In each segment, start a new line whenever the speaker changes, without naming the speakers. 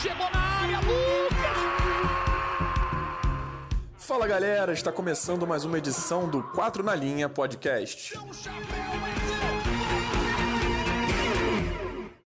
chegou na área, Lucas! Fala galera, está começando mais uma edição do 4 na Linha Podcast. É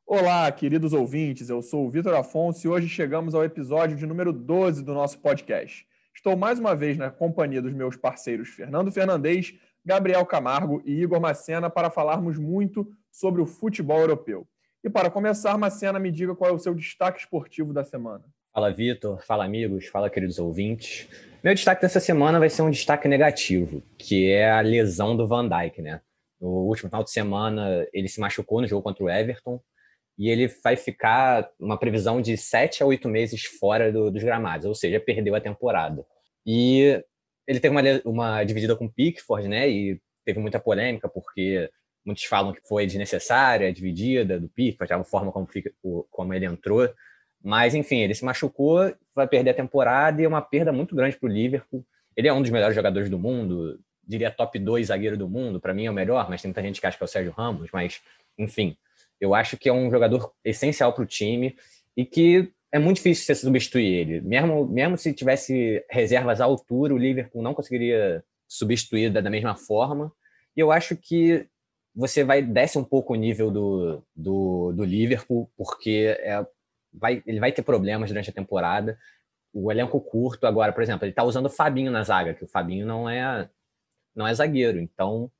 Olá, queridos ouvintes, eu sou o Vitor Afonso e hoje chegamos ao episódio de número 12 do nosso podcast. Estou mais uma vez na companhia dos meus parceiros Fernando Fernandes, Gabriel Camargo e Igor Macena para falarmos muito sobre o futebol europeu. E para começar, Macena, me diga qual é o seu destaque esportivo da semana.
Fala, Vitor. Fala, amigos. Fala, queridos ouvintes. Meu destaque dessa semana vai ser um destaque negativo, que é a lesão do Van Dijk, né? No último final de semana, ele se machucou no jogo contra o Everton e ele vai ficar uma previsão de sete a oito meses fora do, dos gramados, ou seja, perdeu a temporada. E ele teve uma, uma dividida com o Pickford, né? E teve muita polêmica, porque muitos falam que foi desnecessária dividida do Pickford, a forma como, como ele entrou. Mas, enfim, ele se machucou, vai perder a temporada e é uma perda muito grande para o Liverpool. Ele é um dos melhores jogadores do mundo, diria top 2 zagueiro do mundo. Para mim é o melhor, mas tem muita gente que acha que é o Sérgio Ramos. Mas, enfim, eu acho que é um jogador essencial para o time e que é muito difícil você substituir ele. Mesmo, mesmo se tivesse reservas à altura, o Liverpool não conseguiria substituir da mesma forma. E eu acho que você vai desce um pouco o nível do, do, do Liverpool, porque é, vai, ele vai ter problemas durante a temporada. O elenco curto agora, por exemplo, ele está usando o Fabinho na zaga, que o Fabinho não é não é zagueiro. Então,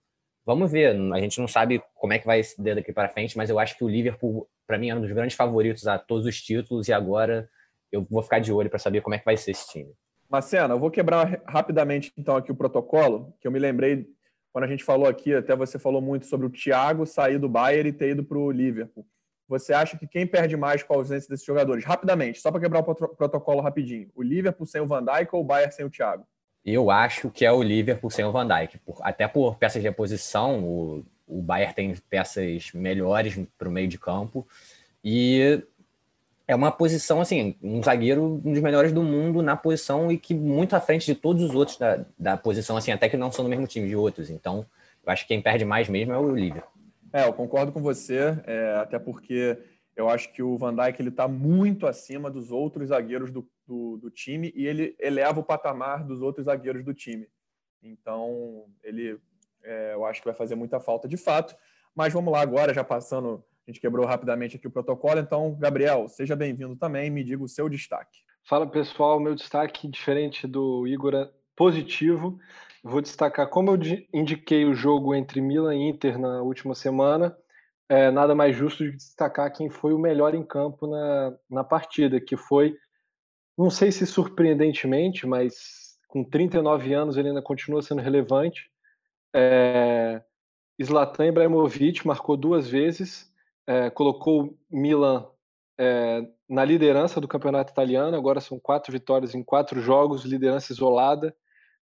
vamos ver. A gente não sabe como é que vai ser daqui para frente, mas eu acho que o Liverpool, para mim, é um dos grandes favoritos a todos os títulos e agora eu vou ficar de olho para saber como é que vai ser esse time.
Marcena, eu vou quebrar rapidamente então aqui o protocolo, que eu me lembrei quando a gente falou aqui, até você falou muito sobre o Thiago sair do Bayern e ter ido para o Liverpool. Você acha que quem perde mais com a ausência desses jogadores? Rapidamente, só para quebrar o protocolo rapidinho. O Liverpool sem o Van Dijk ou o Bayern sem o Thiago?
Eu acho que é o Liverpool sem o Van Dijk. Até por peças de reposição, o, o Bayern tem peças melhores para o meio de campo. E é uma posição, assim, um zagueiro um dos melhores do mundo na posição e que muito à frente de todos os outros da, da posição, assim, até que não são do mesmo time de outros. Então, eu acho que quem perde mais mesmo é o Liverpool.
É, eu concordo com você, é, até porque eu acho que o Van Dijk ele está muito acima dos outros zagueiros do, do, do, time e ele eleva o patamar dos outros zagueiros do time. Então, ele, é, eu acho que vai fazer muita falta de fato. Mas vamos lá agora, já passando, a gente quebrou rapidamente aqui o protocolo. Então, Gabriel, seja bem-vindo também. Me diga o seu destaque.
Fala pessoal, meu destaque diferente do Igor é positivo. Vou destacar, como eu indiquei o jogo entre Milan e Inter na última semana, é nada mais justo de destacar quem foi o melhor em campo na, na partida, que foi, não sei se surpreendentemente, mas com 39 anos ele ainda continua sendo relevante. É, Zlatan Ibrahimovic marcou duas vezes, é, colocou Milan é, na liderança do campeonato italiano. Agora são quatro vitórias em quatro jogos, liderança isolada.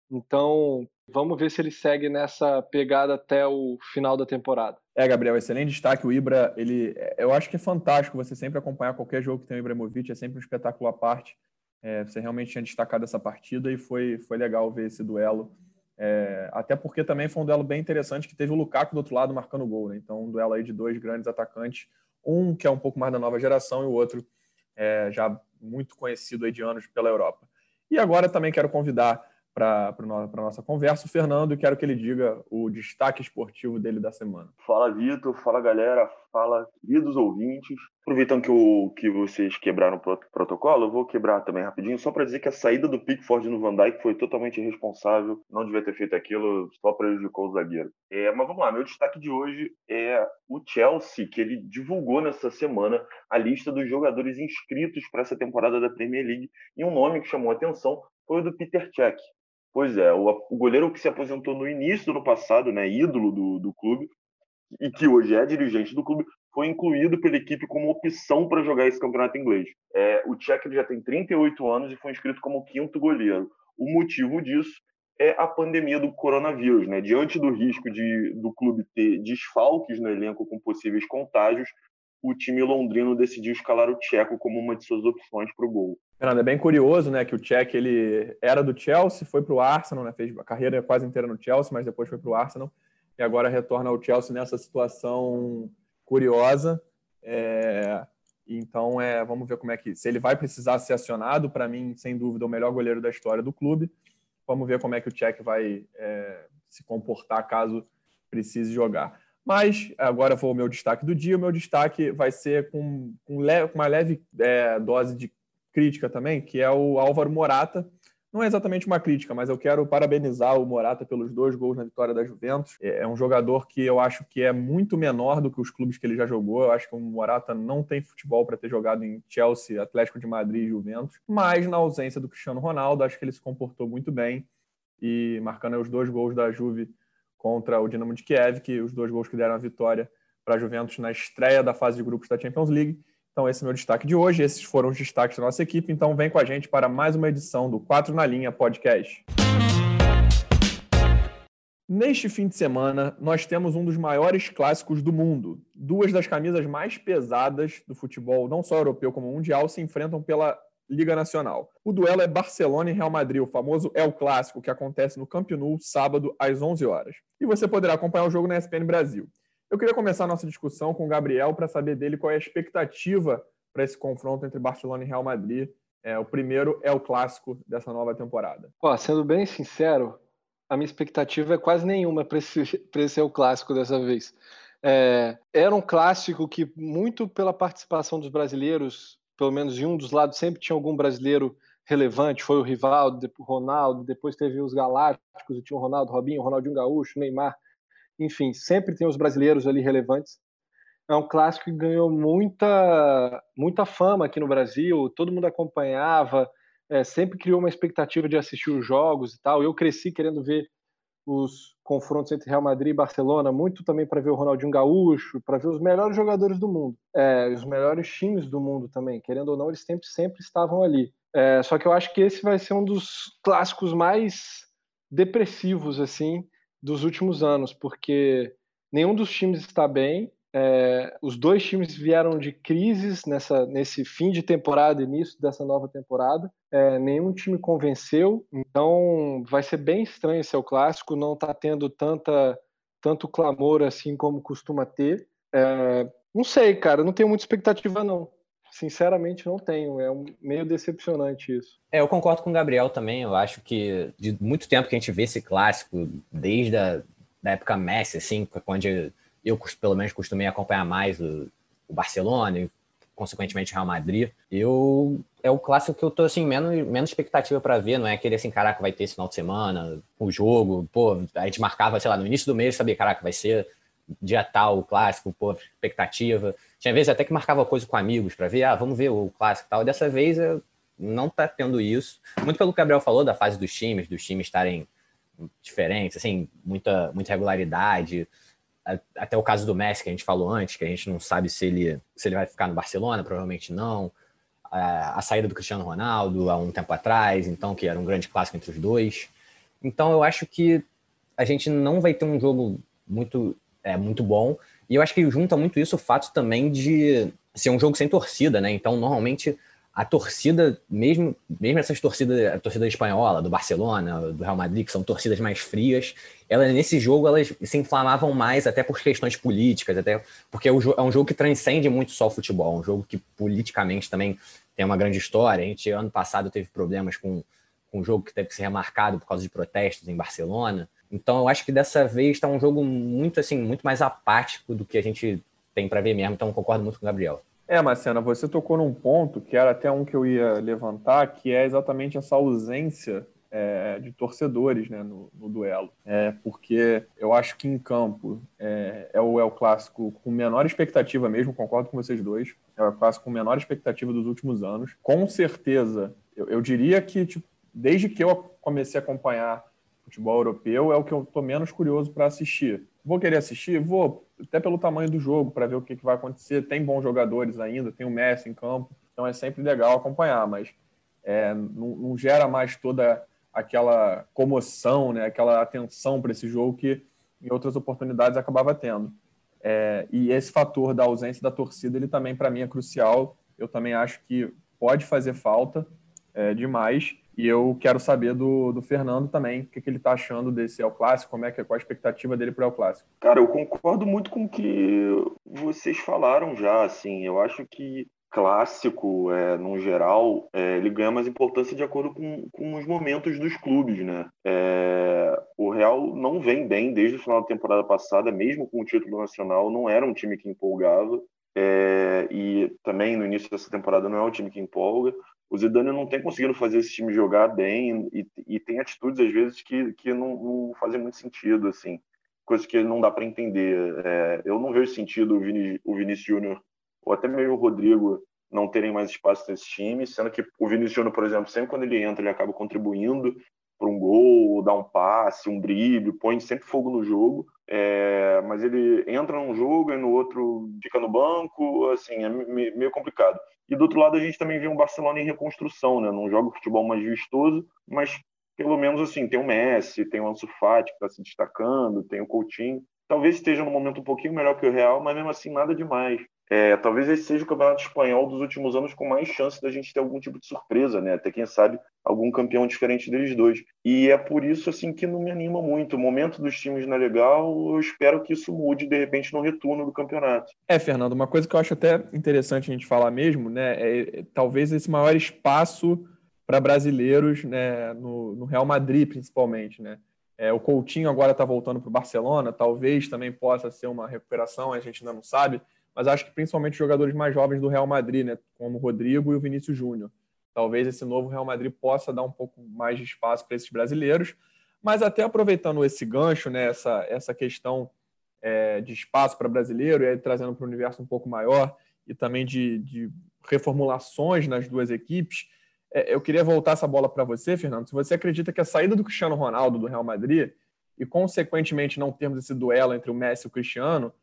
Então, vamos ver se ele segue nessa pegada até o final da temporada.
É, Gabriel, excelente destaque. O Ibra, ele, eu acho que é fantástico você sempre acompanhar qualquer jogo que tem o Ibrahimovic, é sempre um espetáculo à parte. É, você realmente tinha destacado essa partida e foi, foi legal ver esse duelo. É, até porque também foi um duelo bem interessante que teve o Lukaku do outro lado marcando gol. Né? Então, um duelo aí de dois grandes atacantes, um que é um pouco mais da nova geração e o outro é, já muito conhecido aí de anos pela Europa. E agora também quero convidar para a nossa conversa. O Fernando, quero que ele diga o destaque esportivo dele da semana.
Fala, Vitor. Fala, galera. Fala, queridos ouvintes. Aproveitando que, o, que vocês quebraram o protocolo, eu vou quebrar também rapidinho, só para dizer que a saída do Pickford no Van Dijk foi totalmente irresponsável. Não devia ter feito aquilo, só prejudicou o zagueiro. É, mas vamos lá, meu destaque de hoje é o Chelsea, que ele divulgou nessa semana a lista dos jogadores inscritos para essa temporada da Premier League. E um nome que chamou a atenção foi o do Peter Cech. Pois é, o, o, goleiro que se aposentou no início do ano passado, né, ídolo do, do clube, e que hoje é dirigente do clube, foi incluído pela equipe como opção para jogar esse campeonato inglês. É, o Czech já tem 38 anos e foi inscrito como quinto goleiro. O motivo disso é a pandemia do coronavírus. Né? Diante do risco de, do clube ter desfalques no elenco com possíveis contágios, o time londrino decidiu escalar o Tcheco como uma de suas opções para o gol.
Fernando, é bem curioso, né, que o Tcheco ele era do Chelsea, foi para o Arsenal, né, fez a carreira quase inteira no Chelsea, mas depois foi para o Arsenal e agora retorna ao Chelsea nessa situação curiosa. É, então, é, vamos ver como é que se ele vai precisar ser acionado. Para mim, sem dúvida, o melhor goleiro da história do clube. Vamos ver como é que o Czech vai é, se comportar caso precise jogar. Mas agora vou o meu destaque do dia. O meu destaque vai ser com, com uma leve é, dose de crítica também, que é o Álvaro Morata. Não é exatamente uma crítica, mas eu quero parabenizar o Morata pelos dois gols na vitória da Juventus. É, é um jogador que eu acho que é muito menor do que os clubes que ele já jogou. Eu acho que o Morata não tem futebol para ter jogado em Chelsea, Atlético de Madrid e Juventus. Mas na ausência do Cristiano Ronaldo, acho que ele se comportou muito bem e marcando os dois gols da Juve contra o Dinamo de Kiev, que os dois gols que deram a vitória para a Juventus na estreia da fase de grupos da Champions League. Então, esse é o meu destaque de hoje. Esses foram os destaques da nossa equipe. Então, vem com a gente para mais uma edição do 4 na Linha Podcast. Neste fim de semana, nós temos um dos maiores clássicos do mundo. Duas das camisas mais pesadas do futebol, não só europeu como mundial, se enfrentam pela Liga Nacional. O duelo é Barcelona e Real Madrid, o famoso El Clássico, que acontece no Camp Nou, sábado, às 11 horas. E você poderá acompanhar o jogo na ESPN Brasil. Eu queria começar a nossa discussão com o Gabriel para saber dele qual é a expectativa para esse confronto entre Barcelona e Real Madrid. É, o primeiro é o clássico dessa nova temporada.
Sendo bem sincero, a minha expectativa é quase nenhuma para esse, esse ser o clássico dessa vez. É, era um clássico que, muito pela participação dos brasileiros, pelo menos em um dos lados, sempre tinha algum brasileiro relevante. Foi o Rivaldo, o Ronaldo, depois teve os Galácticos, tinha o Ronaldo, Robinho, o Ronaldinho Gaúcho, Neymar enfim, sempre tem os brasileiros ali relevantes. É um clássico que ganhou muita, muita fama aqui no Brasil, todo mundo acompanhava, é, sempre criou uma expectativa de assistir os jogos e tal. Eu cresci querendo ver os confrontos entre Real Madrid e Barcelona, muito também para ver o Ronaldinho Gaúcho, para ver os melhores jogadores do mundo, é, os melhores times do mundo também. Querendo ou não, eles sempre, sempre estavam ali. É, só que eu acho que esse vai ser um dos clássicos mais depressivos, assim, dos últimos anos, porque nenhum dos times está bem. É, os dois times vieram de crises nessa, nesse fim de temporada, início dessa nova temporada. É, nenhum time convenceu, então vai ser bem estranho esse é o clássico. Não está tendo tanta, tanto clamor assim como costuma ter. É, não sei, cara, não tenho muita expectativa não. Sinceramente, não tenho. É um, meio decepcionante isso.
É, eu concordo com o Gabriel também. Eu acho que de muito tempo que a gente vê esse clássico, desde a da época Messi, assim, quando eu, pelo menos, costumei acompanhar mais o, o Barcelona e, consequentemente, o Real Madrid. Eu é o clássico que eu tô assim menos, menos expectativa para ver, não é aquele assim, caraca, vai ter esse final de semana, o jogo, pô, a gente marcava, sei lá, no início do mês, sabia, caraca, vai ser dia tal, o clássico, pô, expectativa. Tinha vezes até que marcava coisa com amigos para ver, ah, vamos ver o clássico e tal. Dessa vez não tá tendo isso. Muito pelo que o Gabriel falou da fase dos times, dos times estarem diferentes, assim, muita, muita regularidade. Até o caso do Messi, que a gente falou antes, que a gente não sabe se ele, se ele vai ficar no Barcelona, provavelmente não. A, a saída do Cristiano Ronaldo há um tempo atrás, então, que era um grande clássico entre os dois. Então, eu acho que a gente não vai ter um jogo muito, é, muito bom. E eu acho que junta muito isso o fato também de ser um jogo sem torcida, né? Então, normalmente, a torcida, mesmo, mesmo essas torcidas, a torcida espanhola, do Barcelona, do Real Madrid, que são torcidas mais frias, elas, nesse jogo elas se inflamavam mais até por questões políticas, até porque é um jogo que transcende muito só o futebol, um jogo que politicamente também tem uma grande história. A gente, ano passado, teve problemas com, com um jogo que teve que ser remarcado por causa de protestos em Barcelona. Então eu acho que dessa vez está um jogo muito assim, muito mais apático do que a gente tem para ver mesmo. Então concordo muito com o Gabriel.
É, Marcena, você tocou num ponto que era até um que eu ia levantar, que é exatamente essa ausência é, de torcedores né, no, no, duelo. É, porque eu acho que em campo é, é, o, é o clássico com menor expectativa mesmo, concordo com vocês dois. É o clássico com menor expectativa dos últimos anos. Com certeza, eu, eu diria que tipo, desde que eu comecei a acompanhar futebol europeu é o que eu tô menos curioso para assistir. Vou querer assistir? Vou, até pelo tamanho do jogo, para ver o que, que vai acontecer. Tem bons jogadores ainda, tem o Messi em campo, então é sempre legal acompanhar, mas é, não, não, gera mais toda aquela comoção, né, aquela atenção para esse jogo que em outras oportunidades acabava tendo. É, e esse fator da ausência da torcida, ele também para mim é crucial. Eu também acho que pode fazer falta é, demais e eu quero saber do, do Fernando também, o que, que ele está achando desse El Clássico, como é que qual a expectativa dele para o El Clássico.
Cara, eu concordo muito com o que vocês falaram já, assim, eu acho que clássico, é, no geral, é, ele ganha mais importância de acordo com, com os momentos dos clubes, né? É, o Real não vem bem desde o final da temporada passada, mesmo com o título nacional, não era um time que empolgava. É, e também no início dessa temporada não é um time que empolga. O Zidane não tem conseguido fazer esse time jogar bem e, e tem atitudes às vezes que, que não, não fazem muito sentido, assim, coisas que não dá para entender. É, eu não vejo sentido o, Vini, o Vinícius Júnior ou até mesmo o Rodrigo não terem mais espaço nesse time, sendo que o Vinícius Júnior, por exemplo, sempre quando ele entra, ele acaba contribuindo para um gol, dá um passe, um drible, põe sempre fogo no jogo. É, mas ele entra num jogo e no outro fica no banco, assim, é meio complicado. E do outro lado a gente também vê um Barcelona em reconstrução, né? Não joga futebol mais vistoso, mas pelo menos assim, tem o Messi, tem o Ansu Fati que está se destacando, tem o Coutinho. Talvez esteja num momento um pouquinho melhor que o Real, mas mesmo assim nada demais. É, talvez esse seja o campeonato espanhol dos últimos anos com mais chance da gente ter algum tipo de surpresa, né? Até quem sabe algum campeão diferente deles dois. E é por isso assim que não me anima muito. O momento dos times não é legal. Eu espero que isso mude de repente no retorno do campeonato.
É, Fernando, uma coisa que eu acho até interessante a gente falar mesmo, né? É, é talvez esse maior espaço para brasileiros, né? No, no, Real Madrid, principalmente, né? É, o Coutinho agora está voltando para o Barcelona. Talvez também possa ser uma recuperação. A gente ainda não sabe mas acho que principalmente jogadores mais jovens do Real Madrid, né, como o Rodrigo e o Vinícius Júnior. Talvez esse novo Real Madrid possa dar um pouco mais de espaço para esses brasileiros, mas até aproveitando esse gancho, né, essa, essa questão é, de espaço para brasileiro, e aí trazendo para o universo um pouco maior, e também de, de reformulações nas duas equipes, é, eu queria voltar essa bola para você, Fernando. Se você acredita que a saída do Cristiano Ronaldo do Real Madrid, e consequentemente não termos esse duelo entre o Messi e o Cristiano,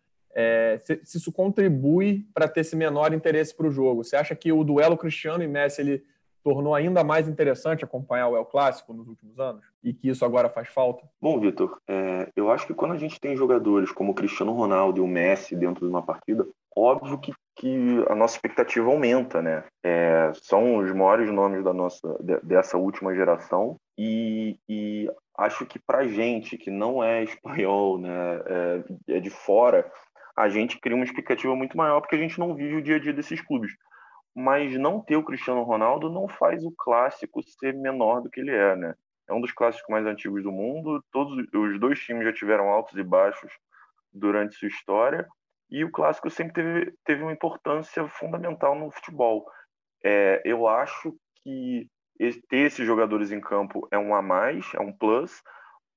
é, se, se, isso contribui para ter esse menor interesse para o jogo. Você acha que o duelo Cristiano e Messi ele tornou ainda mais interessante acompanhar o El Clássico nos últimos anos e que isso agora faz falta?
Bom, Vitor, é, eu acho que quando a gente tem jogadores como o Cristiano Ronaldo e o Messi dentro de uma partida, óbvio que, que a nossa expectativa aumenta, né? É, são os maiores nomes da nossa dessa última geração e, e acho que para gente que não é espanhol, né, é, é de fora, a gente cria uma expectativa muito maior porque a gente não vive o dia a dia desses clubes. Mas não ter o Cristiano Ronaldo não faz o clássico ser menor do que ele é, né? É um dos clássicos mais antigos do mundo. Todos os dois times já tiveram altos e baixos durante sua história e o clássico sempre teve, teve uma importância fundamental no futebol. É, eu acho que ter esses jogadores em campo é um a mais, é um plus,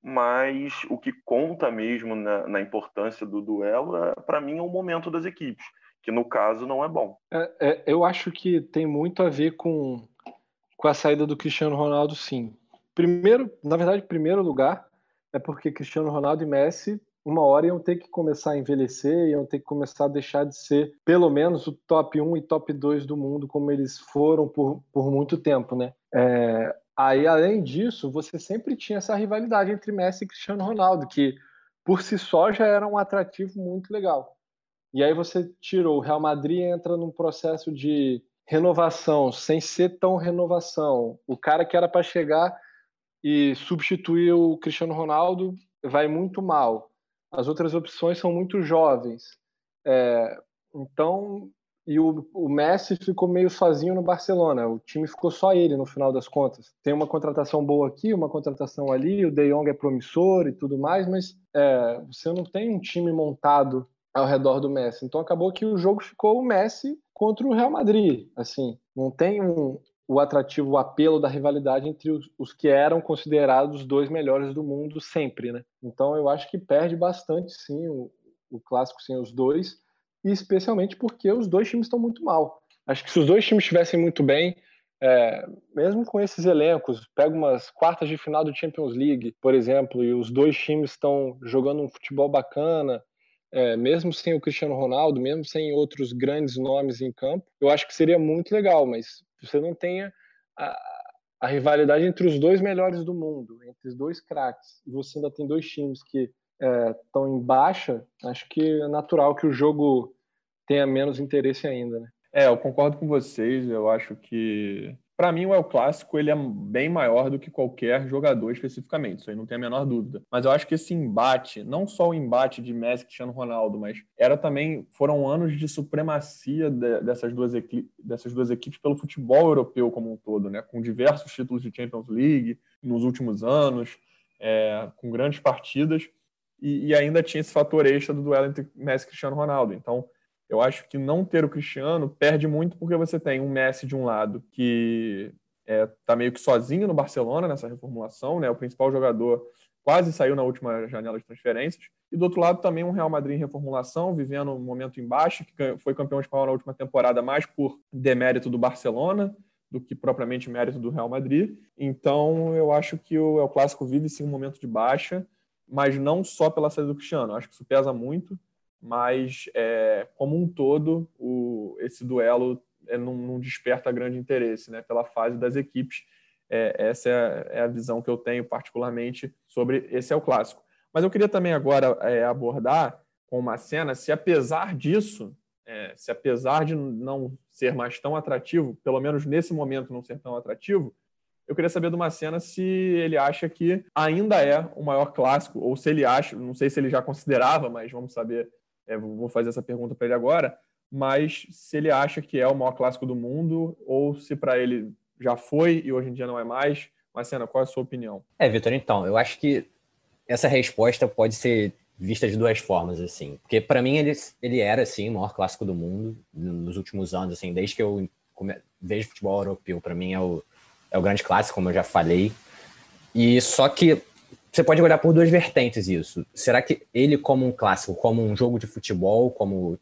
mas o que conta mesmo na, na importância do duelo, é, para mim, é o momento das equipes, que no caso não é bom.
É, é, eu acho que tem muito a ver com, com a saída do Cristiano Ronaldo, sim. Primeiro, na verdade, primeiro lugar, é porque Cristiano Ronaldo e Messi, uma hora iam ter que começar a envelhecer, iam ter que começar a deixar de ser, pelo menos, o top 1 e top 2 do mundo, como eles foram por, por muito tempo, né? É, Aí, além disso, você sempre tinha essa rivalidade entre Messi e Cristiano Ronaldo, que por si só já era um atrativo muito legal. E aí você tirou o Real Madrid entra num processo de renovação, sem ser tão renovação. O cara que era para chegar e substituir o Cristiano Ronaldo vai muito mal. As outras opções são muito jovens. É, então e o, o, Messi ficou meio sozinho no Barcelona. O time ficou só ele no final das contas. Tem uma contratação boa aqui, uma contratação ali, o De Jong é promissor e tudo mais, mas é, você não tem um time montado ao redor do Messi. Então acabou que o jogo ficou o Messi contra o Real Madrid. Assim, não tem um, o atrativo, o apelo da rivalidade entre os, os, que eram considerados os dois melhores do mundo sempre, né? Então eu acho que perde bastante, sim, o, o clássico sem os dois e especialmente porque os dois times estão muito mal. Acho que se os dois times estivessem muito bem, é, mesmo com esses elencos, pega umas quartas de final do Champions League, por exemplo, e os dois times estão jogando um futebol bacana, é, mesmo sem o Cristiano Ronaldo, mesmo sem outros grandes nomes em campo, eu acho que seria muito legal, mas você não tenha a, a rivalidade entre os dois melhores do mundo, entre os dois craques, e você ainda tem dois times que estão é, em baixa, acho que é natural que o jogo tenha menos interesse ainda, né?
É, eu concordo com vocês. Eu acho que para mim o El Clássico ele é bem maior do que qualquer jogador especificamente, isso aí não tem a menor dúvida. Mas eu acho que esse embate, não só o embate de Messi e Cristiano Ronaldo, mas era também foram anos de supremacia de, dessas duas dessas duas equipes pelo futebol europeu como um todo, né? Com diversos títulos de Champions League nos últimos anos, é, com grandes partidas e, e ainda tinha esse fator extra do duelo entre Messi e Cristiano Ronaldo. Então eu acho que não ter o Cristiano perde muito porque você tem um Messi de um lado que está é, tá meio que sozinho no Barcelona nessa reformulação, né? O principal jogador quase saiu na última janela de transferências. E do outro lado também um Real Madrid em reformulação, vivendo um momento em baixa, que foi campeão espanhol na última temporada mais por demérito do Barcelona do que propriamente mérito do Real Madrid. Então eu acho que o Clássico vive sim um momento de baixa, mas não só pela saída do Cristiano. Acho que isso pesa muito mas é, como um todo, o, esse duelo é, não, não, desperta grande interesse né, pela fase das equipes. É, essa é a, é a, visão que eu tenho particularmente sobre esse é o clássico. Mas eu queria também agora é, abordar com uma cena se apesar disso, é, se apesar de não ser mais tão atrativo, pelo menos nesse momento não ser tão atrativo, eu queria saber do Macena se ele acha que ainda é o maior clássico, ou se ele acha, não sei se ele já considerava, mas vamos saber é, vou fazer essa pergunta para ele agora, mas se ele acha que é o maior clássico do mundo ou se para ele já foi e hoje em dia não é mais. Marcena, qual é a sua opinião?
É, Vitor, então, eu acho que essa resposta pode ser vista de duas formas, assim. Porque para mim ele, ele era, assim, o maior clássico do mundo nos últimos anos, assim, desde que eu vejo futebol europeu, para mim é o, é o grande clássico, como eu já falei. E só que você pode olhar por duas vertentes isso. Será que ele, como um clássico, como um jogo de futebol, como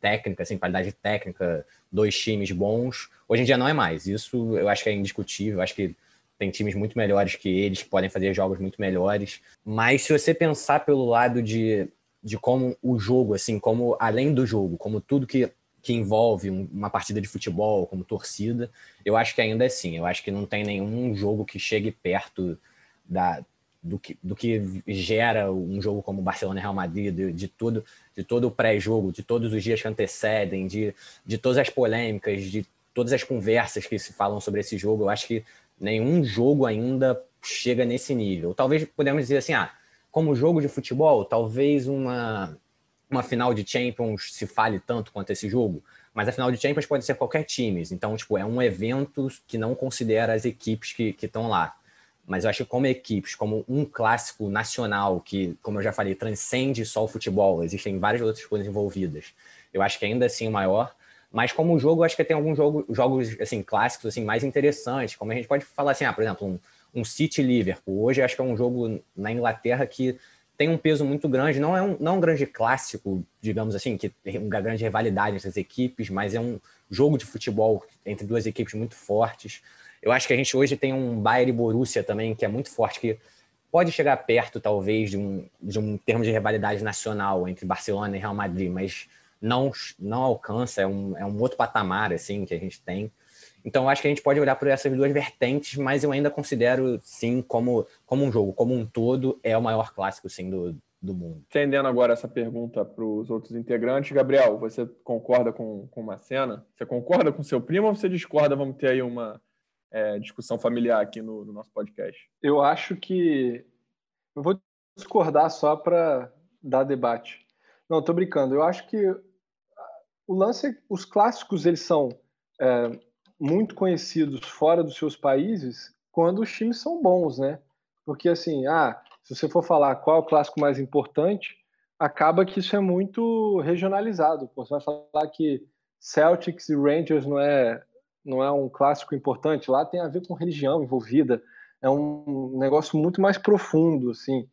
técnica, assim, qualidade técnica, dois times bons, hoje em dia não é mais. Isso eu acho que é indiscutível. Eu acho que tem times muito melhores que eles, que podem fazer jogos muito melhores. Mas se você pensar pelo lado de, de como o jogo, assim, como além do jogo, como tudo que, que envolve uma partida de futebol, como torcida, eu acho que ainda é assim. Eu acho que não tem nenhum jogo que chegue perto da, do que, do que gera um jogo como Barcelona e Real Madrid, de, de tudo, de todo o pré-jogo, de todos os dias que antecedem, de, de todas as polêmicas, de todas as conversas que se falam sobre esse jogo. Eu acho que nenhum jogo ainda chega nesse nível. Talvez podemos dizer assim, ah, como jogo de futebol, talvez uma, uma final de Champions se fale tanto quanto esse jogo, mas a final de Champions pode ser qualquer time. Então, tipo, é um evento que não considera as equipes que estão lá mas eu acho que como equipes, como um clássico nacional que, como eu já falei, transcende só o futebol, existem várias outras coisas envolvidas. Eu acho que ainda assim o maior, mas como jogo, eu acho que tem alguns jogo, jogos assim clássicos assim mais interessantes, como a gente pode falar assim, ah, por exemplo, um, um City Liverpool. Hoje acho que é um jogo na Inglaterra que tem um peso muito grande, não é um, não é um grande clássico, digamos assim, que tem uma grande rivalidade entre as equipes, mas é um jogo de futebol entre duas equipes muito fortes. Eu acho que a gente hoje tem um Bayern e Borussia também, que é muito forte, que pode chegar perto, talvez, de um, de um termo de rivalidade nacional entre Barcelona e Real Madrid, mas não, não alcança, é um, é um outro patamar, assim, que a gente tem. Então, eu acho que a gente pode olhar por essas duas vertentes, mas eu ainda considero, sim, como, como um jogo, como um todo, é o maior clássico, sim, do, do mundo.
Estendendo agora essa pergunta para os outros integrantes, Gabriel, você concorda com, com uma cena? Você concorda com seu primo ou você discorda? Vamos ter aí uma, é, discussão familiar aqui no, no, nosso podcast.
Eu acho que. Eu vou discordar só para dar debate. Não, estou brincando. Eu acho que o lance, os clássicos, eles são é, muito conhecidos fora dos seus países quando os times são bons, né? Porque assim, ah, se você for falar qual é o clássico mais importante, acaba que isso é muito regionalizado. Você vai falar que Celtics e Rangers não é não é um clássico importante, lá tem a ver com religião envolvida, é um negócio muito mais profundo, assim.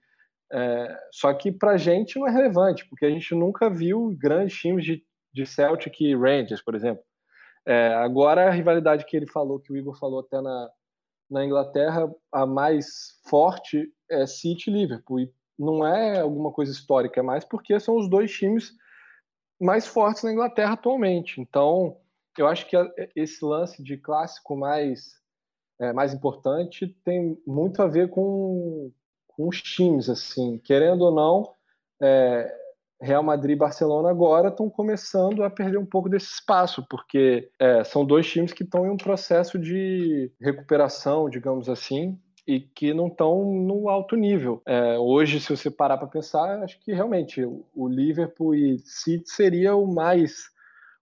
É, só que para gente não é relevante, porque a gente nunca viu grandes times de, de Celtic e Rangers, por exemplo. É, agora a rivalidade que ele falou, que o Igor falou até na, na Inglaterra, a mais forte é City e Liverpool. E não é alguma coisa histórica, é mais porque são os dois times mais fortes na Inglaterra atualmente. Então, eu acho que esse lance de clássico mais é, mais importante tem muito a ver com, com os times, assim, querendo ou não, é, Real Madrid e Barcelona agora estão começando a perder um pouco desse espaço, porque é, são dois times que estão em um processo de recuperação, digamos assim, e que não estão no alto nível. É, hoje, se você parar para pensar, acho que realmente o Liverpool e City seria o mais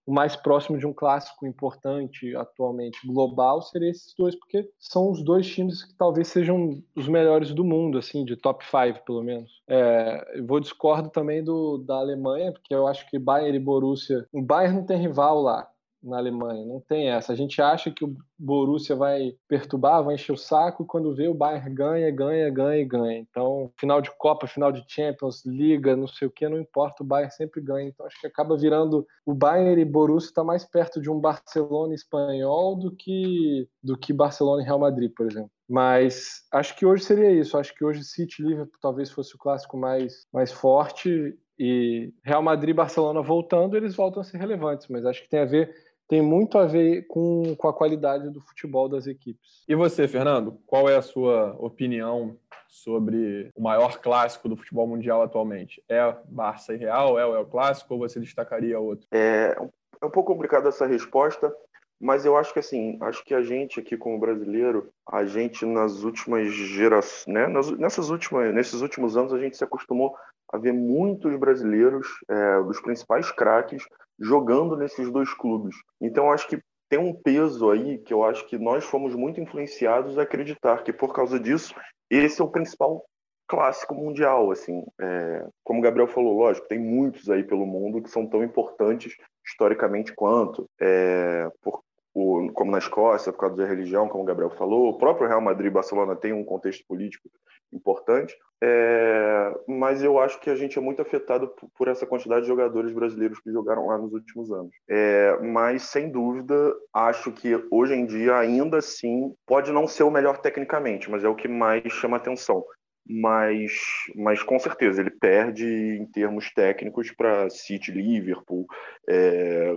o mais próximo de um clássico importante atualmente global seria esses dois, porque são os dois times que talvez sejam os melhores do mundo, assim, de top 5, pelo menos. É, vou discordo também do da Alemanha, porque eu acho que Bayern e Borussia. O Bayern não tem rival lá na Alemanha. Não tem essa. A gente acha que o Borussia vai perturbar, vai encher o saco, e quando vê o Bayern ganha, ganha, ganha e ganha. Então, final de Copa, final de Champions, Liga, não sei o que, não importa, o Bayern sempre ganha. Então, acho que acaba virando o Bayern e Borussia está mais perto de um Barcelona espanhol do que do que Barcelona e Real Madrid, por exemplo. Mas acho que hoje seria isso. Acho que hoje City Liverpool talvez fosse o clássico mais, mais forte e Real Madrid e Barcelona voltando, eles voltam a ser relevantes, mas acho que tem a ver tem muito a ver com, com a qualidade do futebol das equipes.
E você, Fernando, qual é a sua opinião sobre o maior clássico do futebol mundial atualmente? É Barça e Real? É o El Clássico ou você destacaria outro?
É, é um pouco complicado essa resposta, mas eu acho que assim, acho que a gente aqui como brasileiro, a gente nas últimas gerações, né, nas, nessas últimas, nesses últimos anos a gente se acostumou a ver muitos brasileiros, é, dos principais craques, jogando nesses dois clubes. Então acho que tem um peso aí que eu acho que nós fomos muito influenciados a acreditar que por causa disso esse é o principal clássico mundial, assim, é, como o Gabriel falou, lógico, tem muitos aí pelo mundo que são tão importantes historicamente quanto, é, por, o, como na Escócia, por causa da religião, como o Gabriel falou. O próprio Real Madrid e Barcelona tem um contexto político importante, é, mas eu acho que a gente é muito afetado por, por, essa quantidade de jogadores brasileiros que jogaram lá nos últimos anos. É, mas, sem dúvida, acho que hoje em dia, ainda assim, pode não ser o melhor tecnicamente, mas é o que mais chama atenção mas, mas com certeza ele perde em termos técnicos para City, Liverpool, é,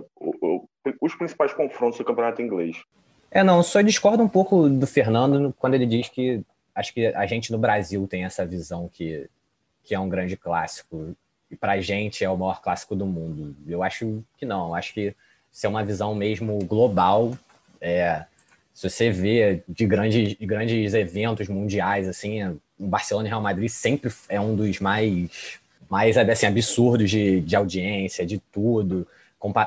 os principais confrontos do campeonato inglês.
É, não, só discordo um pouco do Fernando quando ele diz que acho que a gente no Brasil tem essa visão que, que é um grande clássico e para a gente é o maior clássico do mundo. Eu acho que não, acho que isso é uma visão mesmo global. É, se você vê de grandes, de grandes eventos mundiais, assim, Barcelona e Real Madrid sempre é um dos mais, mais assim, absurdos de, de audiência, de tudo.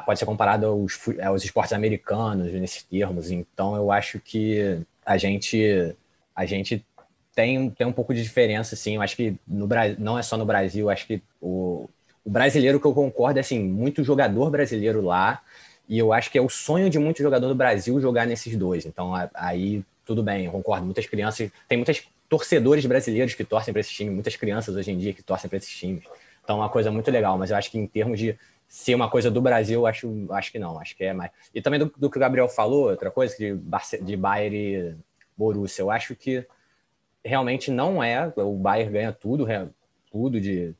Pode ser comparado aos, aos esportes americanos nesses termos. Então, eu acho que a gente, a gente tem, tem um pouco de diferença, assim. Eu acho que no, não é só no Brasil, acho que o, o brasileiro que eu concordo é assim, muito jogador brasileiro lá, e eu acho que é o sonho de muito jogador do Brasil jogar nesses dois. Então, aí tudo bem, eu concordo. Muitas crianças, tem muitas torcedores brasileiros que torcem para esse time, muitas crianças hoje em dia que torcem para esses times. Então, é uma coisa muito legal, mas eu acho que em termos de ser uma coisa do Brasil, acho, acho que não, acho que é mais. E também do, do que o Gabriel falou, outra coisa, de, de Bayern e Borussia, eu acho que realmente não é, o Bayern ganha tudo, tudo de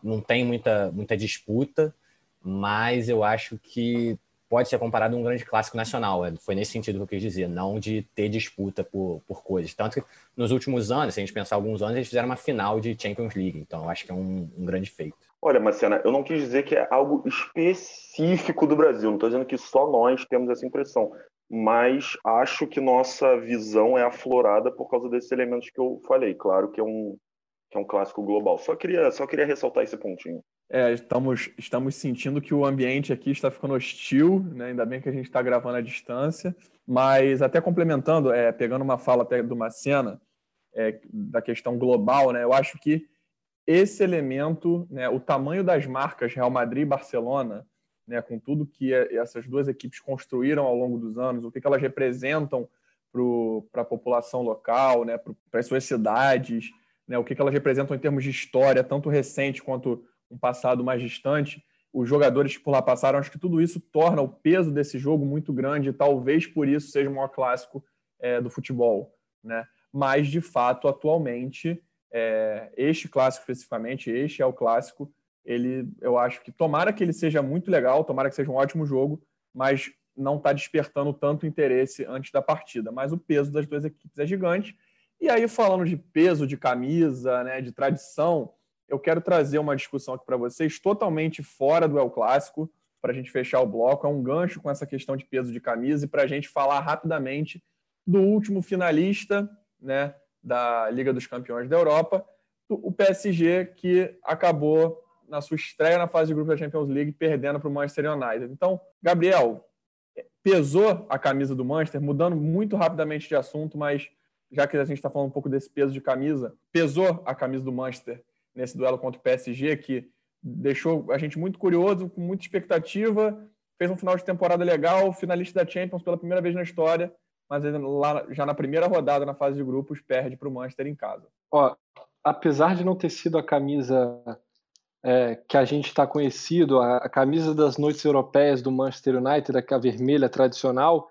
não tem muita, muita disputa, mas eu acho que pode ser comparado a um grande clássico nacional. É, foi nesse sentido que eu quis dizer, não de ter disputa por, por coisas. Tanto que nos últimos anos, se a gente pensar alguns anos, eles fizeram uma final de Champions League. Então, eu acho que é um, um grande feito.
Olha, Marciana, eu não quis dizer que é algo específico do Brasil. Não estou dizendo que só nós temos essa impressão. Mas acho que nossa visão é aflorada por causa desses elementos que eu falei. Claro que é um, que é um clássico global. Só queria, só queria ressaltar esse pontinho.
É, estamos, estamos sentindo que o ambiente aqui está ficando hostil, né? ainda bem que a gente está gravando à distância, mas até complementando, é, pegando uma fala até do Macena, é, da questão global, né? eu acho que esse elemento, né, o tamanho das marcas Real Madrid e Barcelona, né, com tudo que essas duas equipes construíram ao longo dos anos, o que, elas representam para a população local, né, para as suas cidades, né, o que elas representam em termos de história, tanto recente quanto um passado mais distante, os jogadores que por lá passaram, acho que tudo isso torna o peso desse jogo muito grande, e talvez por isso seja o maior clássico é, do futebol. Né? Mas, de fato, atualmente, é, este clássico especificamente, este é o clássico, ele, eu acho que tomara que ele seja muito legal, tomara que seja um ótimo jogo, mas não está despertando tanto interesse antes da partida. Mas o peso das duas equipes é gigante e aí, falando de peso de camisa, né, de tradição, eu quero trazer uma discussão aqui para vocês totalmente fora do El Clássico, para a gente fechar o bloco. É um gancho com essa questão de peso de camisa e para a gente falar rapidamente do último finalista né, da Liga dos Campeões da Europa, o PSG, que acabou na sua estreia na fase de grupo da Champions League perdendo para o Manchester United. Então, Gabriel, pesou a camisa do Manchester, mudando muito rapidamente de assunto, mas já que a gente está falando um pouco desse peso de camisa, pesou a camisa do Manchester nesse duelo contra o PSG, que deixou a gente muito curioso, com muita expectativa, fez um final de temporada legal, finalista da Champions pela primeira vez na história, mas lá já na primeira rodada na fase de grupos perde para o Manchester em casa.
Ó, apesar de não ter sido a camisa é, que a gente está conhecido, a, a, camisa das noites europeias do Manchester United, a vermelha tradicional,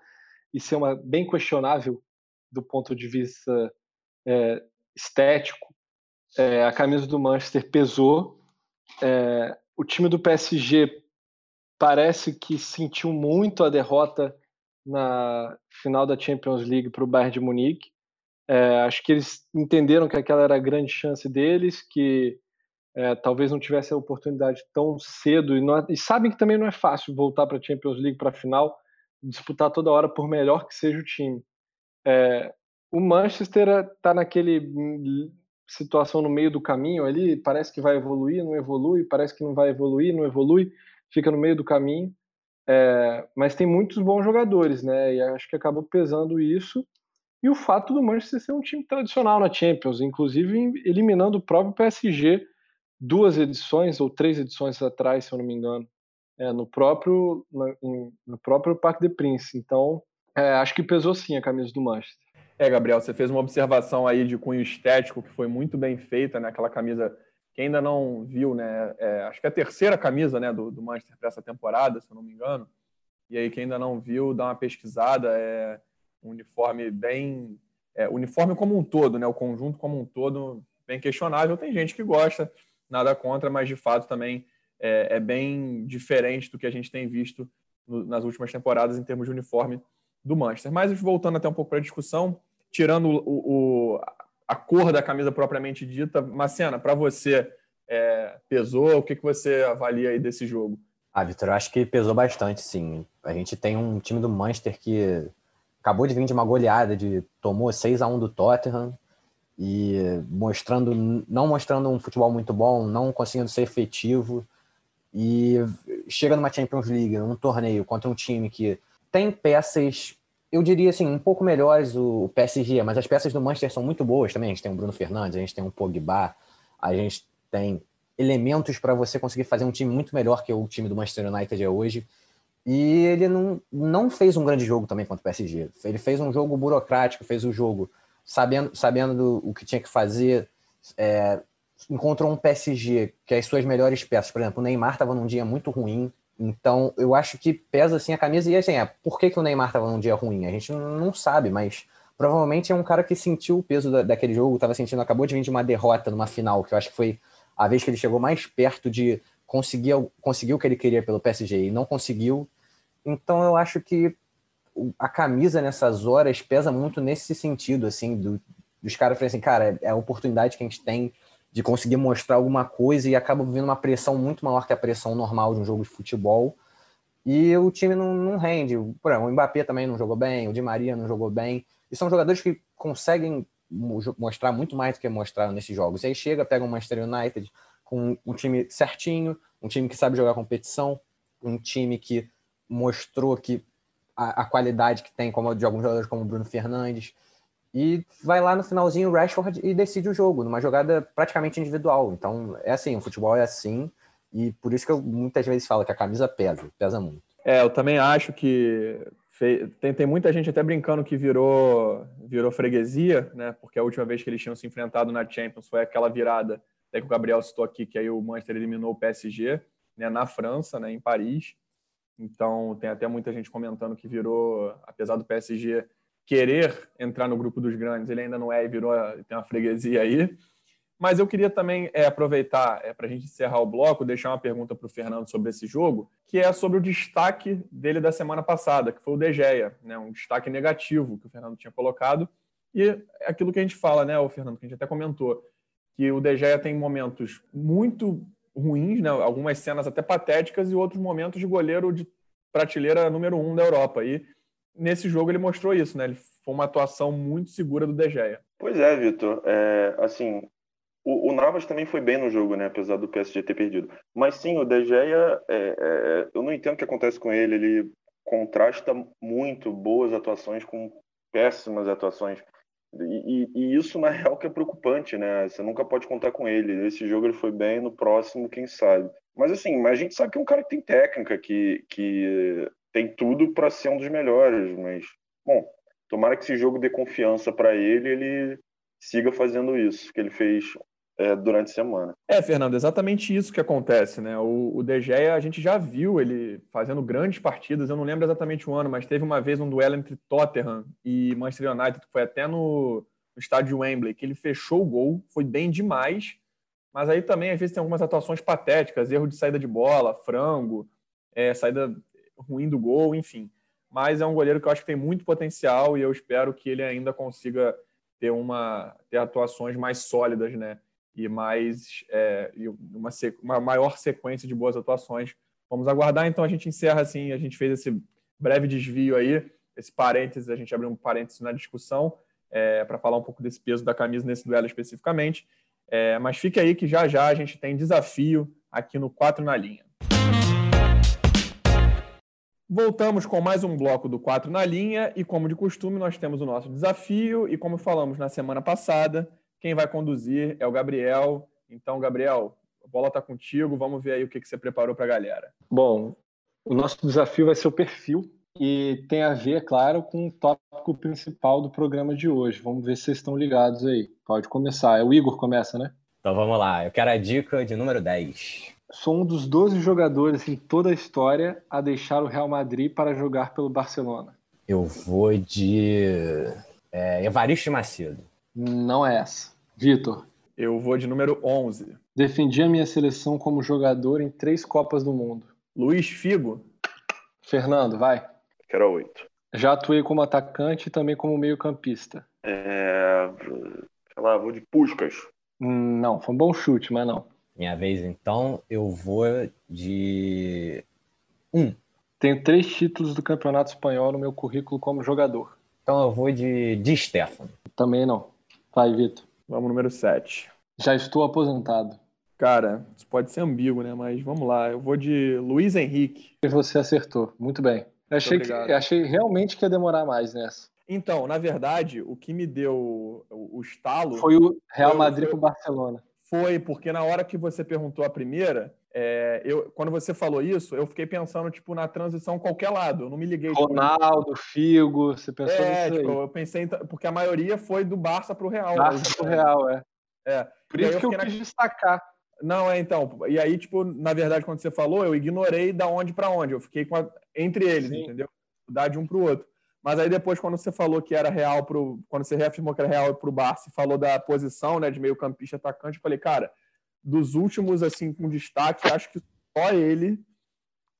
e ser uma bem questionável do ponto de vista é, estético, é, a camisa do Manchester pesou. É, o time do PSG parece que sentiu muito a derrota na final da Champions League para o Bayern de Munique. É, acho que eles entenderam que aquela era a grande chance deles, que é, talvez não tivesse a oportunidade tão cedo e, não, é, e sabem que também não é fácil voltar para a Champions League para a final, disputar toda hora por melhor que seja o time. É, o Manchester está naquele situação no meio do caminho ali, parece que vai evoluir, não evolui, parece que não vai evoluir, não evolui, fica no meio do caminho. É, mas tem muitos bons jogadores, né? E acho que acabou pesando isso. E o fato do Manchester ser um time tradicional na Champions, inclusive eliminando o próprio PSG duas edições ou três edições atrás, se eu não me engano, é, no próprio no, no próprio Parque de Prince. Então, é, acho que pesou sim a camisa do Manchester.
É, Gabriel, você fez uma observação aí de cunho estético que foi muito bem feita, né? Aquela camisa que ainda não viu, né? É, acho que é a terceira camisa, né, do, do Manchester para essa temporada, se eu não me engano. E aí quem ainda não viu, dá uma pesquisada. É um uniforme bem, é, uniforme como um todo, né? O conjunto como um todo bem questionável. Tem gente que gosta nada contra, mas de fato também é, é bem diferente do que a gente tem visto no, nas últimas temporadas em termos de uniforme do Manchester. Mas voltando até um pouco para a discussão, tirando o, o, a cor da camisa propriamente dita, Macena, para você é, pesou? O que, que você avalia aí desse jogo?
Ah, Vitor, eu acho que pesou bastante, sim. A gente tem um time do Manchester que acabou de vir de uma goleada, de tomou 6 a 1 do Tottenham, e mostrando, não mostrando um futebol muito bom, não conseguindo ser efetivo e chega numa Champions League, num torneio contra um time que tem peças, eu diria assim, um pouco melhores o PSG, mas as peças do Manchester são muito boas também. A gente tem o Bruno Fernandes, a gente tem o Pogba, a gente tem elementos para você conseguir fazer um time muito melhor que o time do Manchester United é hoje. E ele não, não fez um grande jogo também contra o PSG. Ele fez um jogo burocrático, fez o um jogo sabendo, sabendo o que tinha que fazer, é, encontrou um PSG que é as suas melhores peças. Por exemplo, o Neymar estava num dia muito ruim, então eu acho que pesa assim a camisa. E assim, é, por que, que o Neymar estava num dia ruim? A gente não sabe, mas provavelmente é um cara que sentiu o peso da, daquele jogo, estava sentindo, acabou de vir de uma derrota numa final, que eu acho que foi a vez que ele chegou mais perto de conseguir, conseguir o que ele queria pelo PSG e não conseguiu. Então eu acho que a camisa nessas horas pesa muito nesse sentido, assim, do, dos caras falarem assim, cara, é a oportunidade que a gente tem de conseguir mostrar alguma coisa e acaba vivendo uma pressão muito maior que a pressão normal de um jogo de futebol. E o time não, não rende. Por exemplo, o Mbappé também não jogou bem, o Di Maria não jogou bem. E são jogadores que conseguem mostrar muito mais do que mostraram nesses jogos. E aí chega, pega o Manchester United com um time certinho, um time que sabe jogar competição, um time que mostrou que a, a, qualidade que tem como de alguns jogadores como o Bruno Fernandes. E vai lá no finalzinho o Rashford e decide o jogo, numa jogada praticamente individual. Então, é assim, o futebol é assim, e por isso que eu muitas vezes falo que a camisa pesa, pesa muito.
É, eu também acho que tem, tem muita gente até brincando que virou, virou freguesia, né? Porque a última vez que eles tinham se enfrentado na Champions foi aquela virada, até que o Gabriel citou aqui, que aí o Manchester eliminou o PSG, né, na França, né, em Paris. Então, tem até muita gente comentando que virou, apesar do PSG querer entrar no grupo dos grandes, ele ainda não é e virou, tem uma freguesia aí. Mas eu queria também é, aproveitar, é, para a gente encerrar o bloco, deixar uma pergunta para o Fernando sobre esse jogo, que é sobre o destaque dele da semana passada, que foi o De Gea, né, um destaque negativo que o Fernando tinha colocado. E é aquilo que a gente fala, né, o Fernando, que a gente até comentou, que o De Gea tem momentos muito ruins, né? algumas cenas até patéticas e outros momentos de goleiro de prateleira número um da Europa. E nesse jogo ele mostrou isso, né? Ele foi uma atuação muito segura do De Gea.
Pois é, Vitor. É, assim, o, o, Navas também foi bem no jogo, né? Apesar do PSG ter perdido. Mas sim, o De Gea, é, é, eu não entendo o que acontece com ele. Ele contrasta muito boas atuações com péssimas atuações. E, e, isso, na real, que é preocupante, né? Você nunca pode contar com ele. Esse jogo ele foi bem, no próximo, quem sabe. Mas assim, a gente sabe que é um cara que tem técnica, que, que tem tudo para ser um dos melhores. Mas, bom, tomara que esse jogo dê confiança para ele ele siga fazendo isso que ele fez é, durante a semana.
É, Fernando, exatamente isso que acontece, né? O, o De Gea, a gente já viu ele fazendo grandes partidas, eu não lembro exatamente o ano, mas teve uma vez um duelo entre Tottenham e Manchester United, que foi até no, no estádio Wembley, que ele fechou o gol, foi bem demais, mas aí também às vezes tem algumas atuações patéticas, erro de saída de bola, frango, é, saída ruim do gol, enfim. Mas é um goleiro que eu acho que tem muito potencial e eu espero que ele ainda consiga ter uma ter atuações mais sólidas, né? e mais é, uma, uma maior sequência de boas atuações. Vamos aguardar, então a gente encerra assim, a gente fez esse breve desvio aí, esse parênteses, a gente abriu um parênteses na discussão é, para falar um pouco desse peso da camisa nesse duelo especificamente. É, mas fique aí que já já a gente tem desafio aqui no 4 na linha. Voltamos com mais um bloco do 4 na linha e, como de costume, nós temos o nosso desafio e, como falamos na semana passada, quem vai conduzir é o Gabriel. Então, Gabriel, a bola está contigo. Vamos ver aí o que, que você preparou para a galera.
Bom, o nosso desafio vai ser o perfil e tem a ver, claro, com o tópico principal do programa de hoje. Vamos ver se vocês estão ligados aí. Pode começar. É o Igor começa, né?
Então vamos lá. Eu quero a dica de número 10.
Sou um dos 12 jogadores em toda a história a deixar o Real Madrid para jogar pelo Barcelona.
Eu vou de é, Evaristo Macedo.
Não é essa. Vitor.
Eu vou de número 11.
Defendi a minha seleção como jogador em três Copas do Mundo.
Luiz Figo.
Fernando, vai.
Quero oito.
Já atuei como atacante e também como meio-campista.
É. Sei lá, vou de Puscas.
Não, foi um bom chute, mas não.
Minha vez, então, eu vou de. Um.
Tenho três títulos do Campeonato Espanhol no meu currículo como jogador.
Então eu vou de Di Stefano.
Também não. Vai, Vitor.
Vamos número 7.
Já estou aposentado.
Cara, isso pode ser ambíguo, né? Mas vamos lá. Eu vou de Luiz Henrique.
E você acertou. Muito bem. Eu achei, que, achei realmente que ia demorar mais nessa.
Então, na verdade, o que me deu o, o estalo.
Foi o Real Madrid para o Barcelona.
Foi, porque na hora que você perguntou a primeira, é, eu, quando você falou isso, eu fiquei pensando, tipo, na transição qualquer lado. Eu não me liguei.
Tipo, Ronaldo, Figo, você pensou é, nisso
tipo, eu pensei, porque a maioria foi do Barça para o Real.
Barça né? para o Real, é.
É.
Por isso eu que eu quis na... destacar.
Não, é então. E aí, tipo, na verdade, quando você falou, eu ignorei da onde para onde. Eu fiquei a... entre eles, Sim. entendeu? Dar de um para o outro. Mas aí depois, quando você falou que era real pro. Quando você reafirmou que era real para o Barça e falou da posição né, de meio campista atacante, eu falei, cara, dos últimos, assim, com destaque, acho que só ele.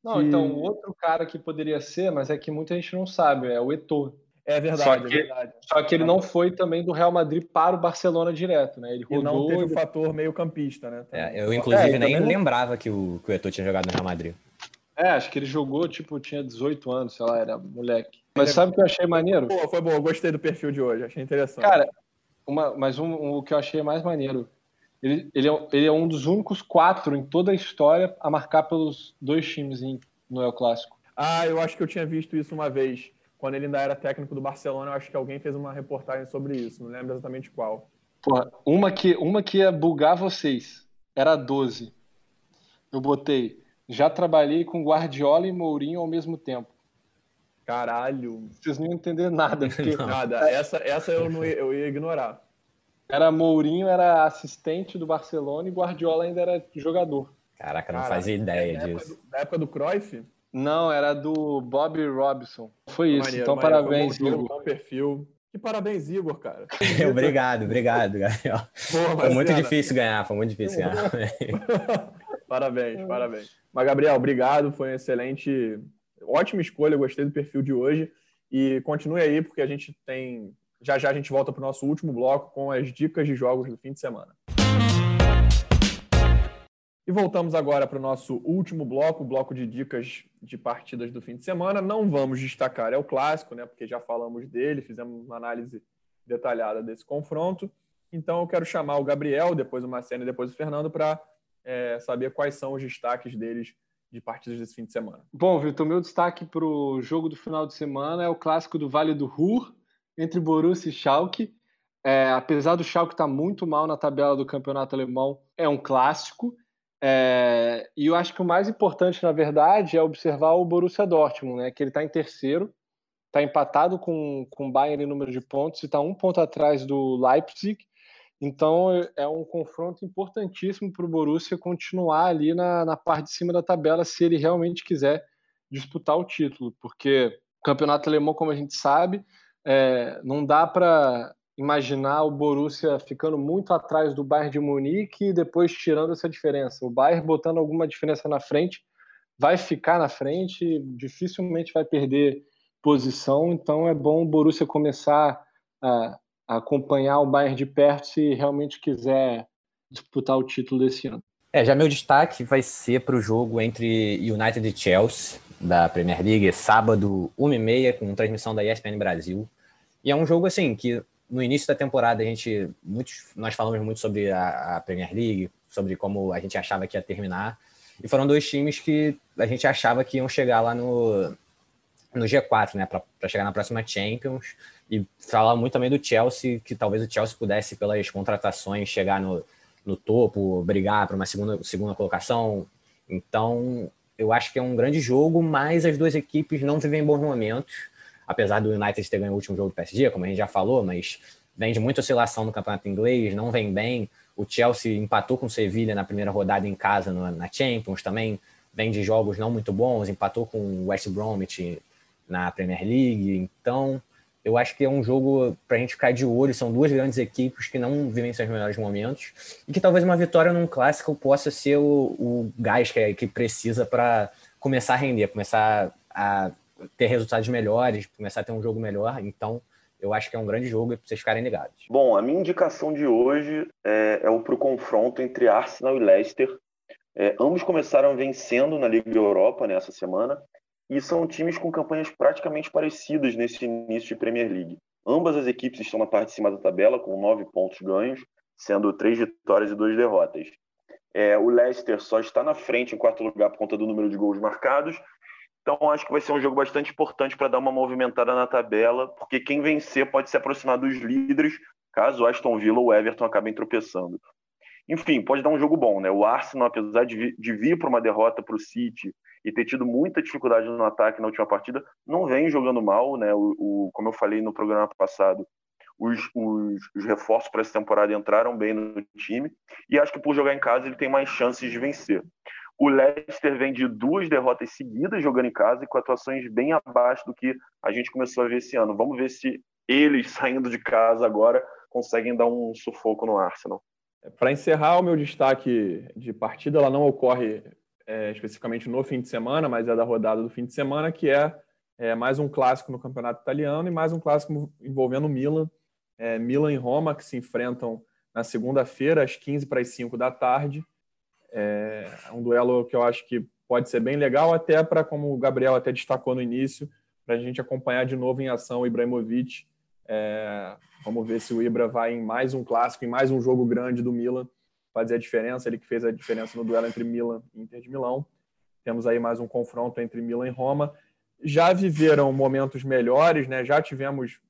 Não, que... então, outro cara que poderia ser, mas é que muita gente não sabe, é o Eto'o.
É verdade, só é que, é verdade.
Só que ele não foi também do Real Madrid para o Barcelona direto, né? Ele rodou,
e não teve o fator meio campista, né?
É, eu, inclusive, é, nem não... lembrava que o, que o Eto'o tinha jogado no Real Madrid.
É, acho que ele jogou, tipo, tinha 18 anos, sei lá, era moleque. Mas é... sabe o que eu achei maneiro?
Pô, foi bom, gostei do perfil de hoje, achei interessante.
Cara, uma, mas um, um, o que eu achei mais maneiro, ele, ele, é, ele é um dos únicos quatro em toda a história a marcar pelos dois times em, no El Clássico.
Ah, eu acho que eu tinha visto isso uma vez quando ele ainda era técnico do Barcelona, eu acho que alguém fez uma reportagem sobre isso, não lembro exatamente qual.
Porra, uma que, uma que ia bugar vocês, era 12. Eu botei, já trabalhei com Guardiola e Mourinho ao mesmo tempo.
Caralho.
Vocês não entender nada. Porque...
nada, essa, essa eu, não ia, eu ia ignorar.
Era Mourinho, era assistente do Barcelona e Guardiola ainda era jogador.
Caraca, não Caraca, fazia ideia
é
disso.
Da época do Cruyff?
Não, era do Bob Robson. Foi isso. Maneiro, então, maneiro. parabéns,
Foi
um Igor.
Bom perfil. Que parabéns, Igor, cara.
obrigado, obrigado, Gabriel. Porra, foi muito difícil ganhar, foi muito difícil ganhar.
parabéns, parabéns. Mas, Gabriel, obrigado. Foi uma excelente, ótima escolha. Gostei do perfil de hoje. E continue aí, porque a gente tem. Já já a gente volta para o nosso último bloco com as dicas de jogos do fim de semana. E voltamos agora para o nosso último bloco, o bloco de dicas de partidas do fim de semana. Não vamos destacar é o clássico, né? Porque já falamos dele, fizemos uma análise detalhada desse confronto. Então eu quero chamar o Gabriel, depois o Marcelo e depois o Fernando para é, saber quais são os destaques deles de partidas desse fim de semana.
Bom, Vitor, meu destaque para o jogo do final de semana é o clássico do Vale do Ruhr entre Borussia e Schalke. É, apesar do Schalke estar tá muito mal na tabela do campeonato alemão, é um clássico. É, e eu acho que o mais importante, na verdade, é observar o Borussia Dortmund, né, que ele está em terceiro, está empatado com, com o Bayern em número de pontos e está um ponto atrás do Leipzig. Então é um confronto importantíssimo para o Borussia continuar ali na, na parte de cima da tabela se ele realmente quiser disputar o título, porque o campeonato alemão, como a gente sabe, é, não dá para imaginar o Borussia ficando muito atrás do Bayern de Munique e depois tirando essa diferença. O Bayern botando alguma diferença na frente vai ficar na frente, dificilmente vai perder posição, então é bom o Borussia começar a acompanhar o Bayern de perto se realmente quiser disputar o título desse ano.
É, já meu destaque vai ser para o jogo entre United e Chelsea da Premier League, sábado 1h30, com transmissão da ESPN Brasil. E é um jogo assim que no início da temporada a gente muitos, nós falamos muito sobre a, a Premier League, sobre como a gente achava que ia terminar. E foram dois times que a gente achava que iam chegar lá no, no G4, né, para chegar na próxima Champions. E falar muito também do Chelsea, que talvez o Chelsea pudesse, pelas contratações, chegar no, no topo, brigar para uma segunda, segunda colocação. Então, eu acho que é um grande jogo, mas as duas equipes não vivem bons momentos. Apesar do United ter ganho o último jogo do PSG, como a gente já falou, mas vem de muita oscilação no campeonato inglês, não vem bem. O Chelsea empatou com o Sevilla na primeira rodada em casa na Champions também, vem de jogos não muito bons, empatou com o West Bromwich na Premier League. Então, eu acho que é um jogo para a gente ficar de olho. São duas grandes equipes que não vivem seus melhores momentos e que talvez uma vitória num clássico possa ser o, o gás que, que precisa para começar a render, começar a ter resultados melhores, começar a ter um jogo melhor. Então, eu acho que é um grande jogo para vocês ficarem ligados.
Bom, a minha indicação de hoje é, é o para o confronto entre Arsenal e Leicester. É, ambos começaram vencendo na Liga Europa nessa semana e são times com campanhas praticamente parecidas nesse início de Premier League. Ambas as equipes estão na parte de cima da tabela, com nove pontos ganhos, sendo três vitórias e duas derrotas. É, o Leicester só está na frente em quarto lugar por conta do número de gols marcados. Então, acho que vai ser um jogo bastante importante para dar uma movimentada na tabela, porque quem vencer pode se aproximar dos líderes, caso Aston Villa ou Everton acabem tropeçando. Enfim, pode dar um jogo bom, né? O Arsenal, apesar de vir para uma derrota para o City e ter tido muita dificuldade no ataque na última partida, não vem jogando mal, né? O, o como eu falei no programa passado, os, os, os reforços para essa temporada entraram bem no time e acho que por jogar em casa ele tem mais chances de vencer. O Leicester vem de duas derrotas seguidas jogando em casa e com atuações bem abaixo do que a gente começou a ver esse ano. Vamos ver se eles, saindo de casa agora, conseguem dar um sufoco no Arsenal.
Para encerrar, o meu destaque de partida ela não ocorre é, especificamente no fim de semana, mas é da rodada do fim de semana, que é, é mais um clássico no campeonato italiano e mais um clássico envolvendo o Milan. É, Milan e Roma, que se enfrentam na segunda-feira, às 15 para as 5 da tarde. É um duelo que eu acho que pode ser bem legal, até para, como o Gabriel até destacou no início, para a gente acompanhar de novo em ação o Ibrahimovic. É, vamos ver se o Ibra vai em mais um clássico, em mais um jogo grande do Milan fazer a diferença, ele que fez a diferença no duelo entre Milan e Inter de Milão. Temos aí mais um confronto entre Milan e Roma. Já viveram momentos melhores, né? Já tivemos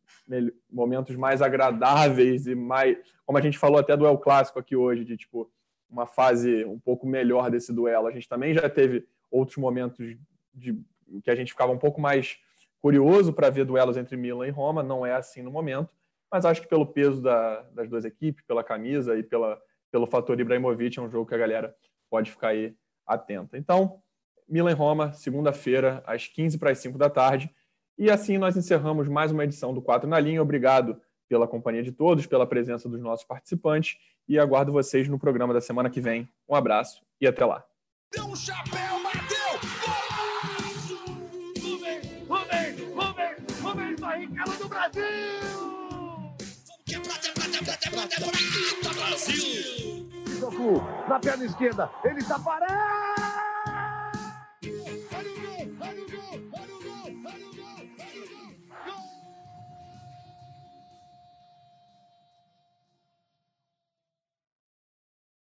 momentos mais agradáveis e mais, como a gente falou até do El Clássico aqui hoje, de tipo uma fase um pouco melhor desse duelo. A gente também já teve outros momentos de que a gente ficava um pouco mais curioso para ver duelos entre Milan e Roma. Não é assim no momento, mas acho que pelo peso da, das duas equipes, pela camisa e pela pelo fator Ibrahimovic, é um jogo que a galera pode ficar aí atenta. Então, Milan Roma, segunda-feira, às 15 para as 5 da tarde. E assim nós encerramos mais uma edição do 4 na linha. Obrigado pela companhia de todos, pela presença dos nossos participantes e aguardo vocês no programa da semana que vem. Um abraço e até lá. Deu um chapéu, bateu! É Brasil!
Na perna esquerda. Ele está parado!